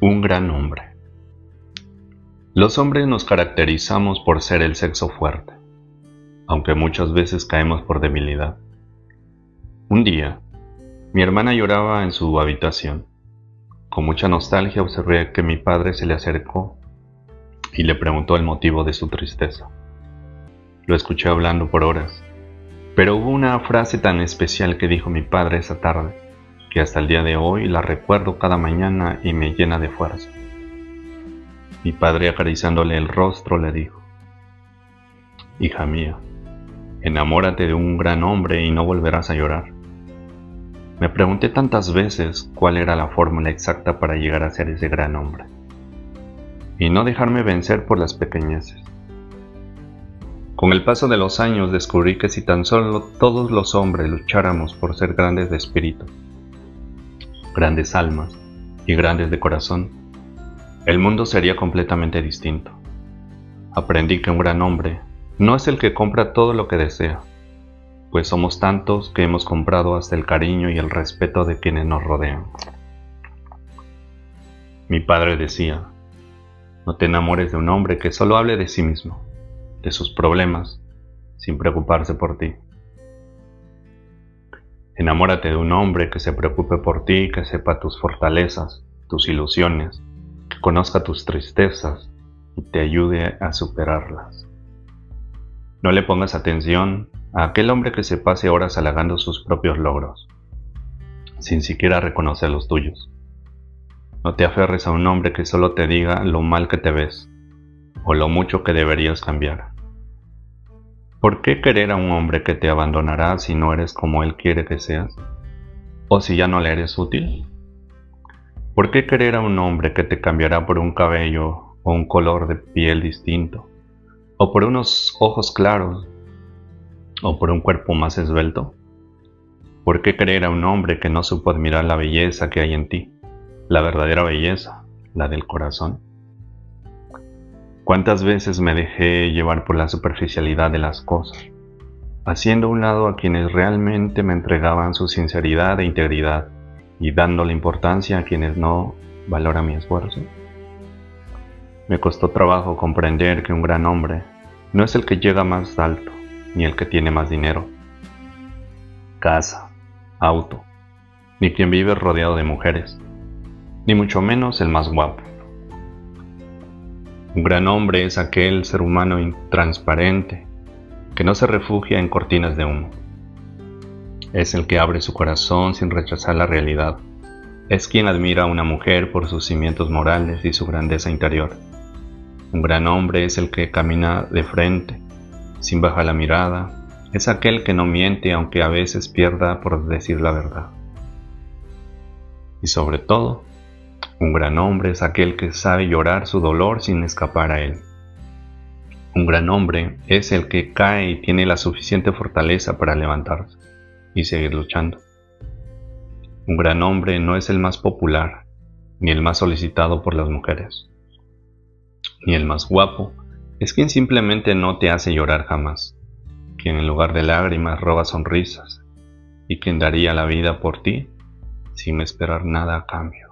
Un gran hombre. Los hombres nos caracterizamos por ser el sexo fuerte, aunque muchas veces caemos por debilidad. Un día, mi hermana lloraba en su habitación. Con mucha nostalgia observé que mi padre se le acercó y le preguntó el motivo de su tristeza. Lo escuché hablando por horas, pero hubo una frase tan especial que dijo mi padre esa tarde que hasta el día de hoy la recuerdo cada mañana y me llena de fuerza. Mi padre acariciándole el rostro le dijo, Hija mía, enamórate de un gran hombre y no volverás a llorar. Me pregunté tantas veces cuál era la fórmula exacta para llegar a ser ese gran hombre y no dejarme vencer por las pequeñeces. Con el paso de los años descubrí que si tan solo todos los hombres lucháramos por ser grandes de espíritu, grandes almas y grandes de corazón, el mundo sería completamente distinto. Aprendí que un gran hombre no es el que compra todo lo que desea, pues somos tantos que hemos comprado hasta el cariño y el respeto de quienes nos rodean. Mi padre decía, no te enamores de un hombre que solo hable de sí mismo, de sus problemas, sin preocuparse por ti. Enamórate de un hombre que se preocupe por ti, que sepa tus fortalezas, tus ilusiones, que conozca tus tristezas y te ayude a superarlas. No le pongas atención a aquel hombre que se pase horas halagando sus propios logros, sin siquiera reconocer los tuyos. No te aferres a un hombre que solo te diga lo mal que te ves o lo mucho que deberías cambiar. ¿Por qué querer a un hombre que te abandonará si no eres como él quiere que seas? ¿O si ya no le eres útil? ¿Por qué querer a un hombre que te cambiará por un cabello o un color de piel distinto? ¿O por unos ojos claros? ¿O por un cuerpo más esbelto? ¿Por qué querer a un hombre que no supo admirar la belleza que hay en ti? La verdadera belleza, la del corazón. ¿Cuántas veces me dejé llevar por la superficialidad de las cosas, haciendo a un lado a quienes realmente me entregaban su sinceridad e integridad y dándole importancia a quienes no valoran mi esfuerzo? Me costó trabajo comprender que un gran hombre no es el que llega más alto, ni el que tiene más dinero, casa, auto, ni quien vive rodeado de mujeres, ni mucho menos el más guapo. Un gran hombre es aquel ser humano intransparente que no se refugia en cortinas de humo. Es el que abre su corazón sin rechazar la realidad. Es quien admira a una mujer por sus cimientos morales y su grandeza interior. Un gran hombre es el que camina de frente, sin bajar la mirada. Es aquel que no miente aunque a veces pierda por decir la verdad. Y sobre todo, un gran hombre es aquel que sabe llorar su dolor sin escapar a él. Un gran hombre es el que cae y tiene la suficiente fortaleza para levantarse y seguir luchando. Un gran hombre no es el más popular, ni el más solicitado por las mujeres, ni el más guapo, es quien simplemente no te hace llorar jamás, quien en lugar de lágrimas roba sonrisas, y quien daría la vida por ti sin esperar nada a cambio.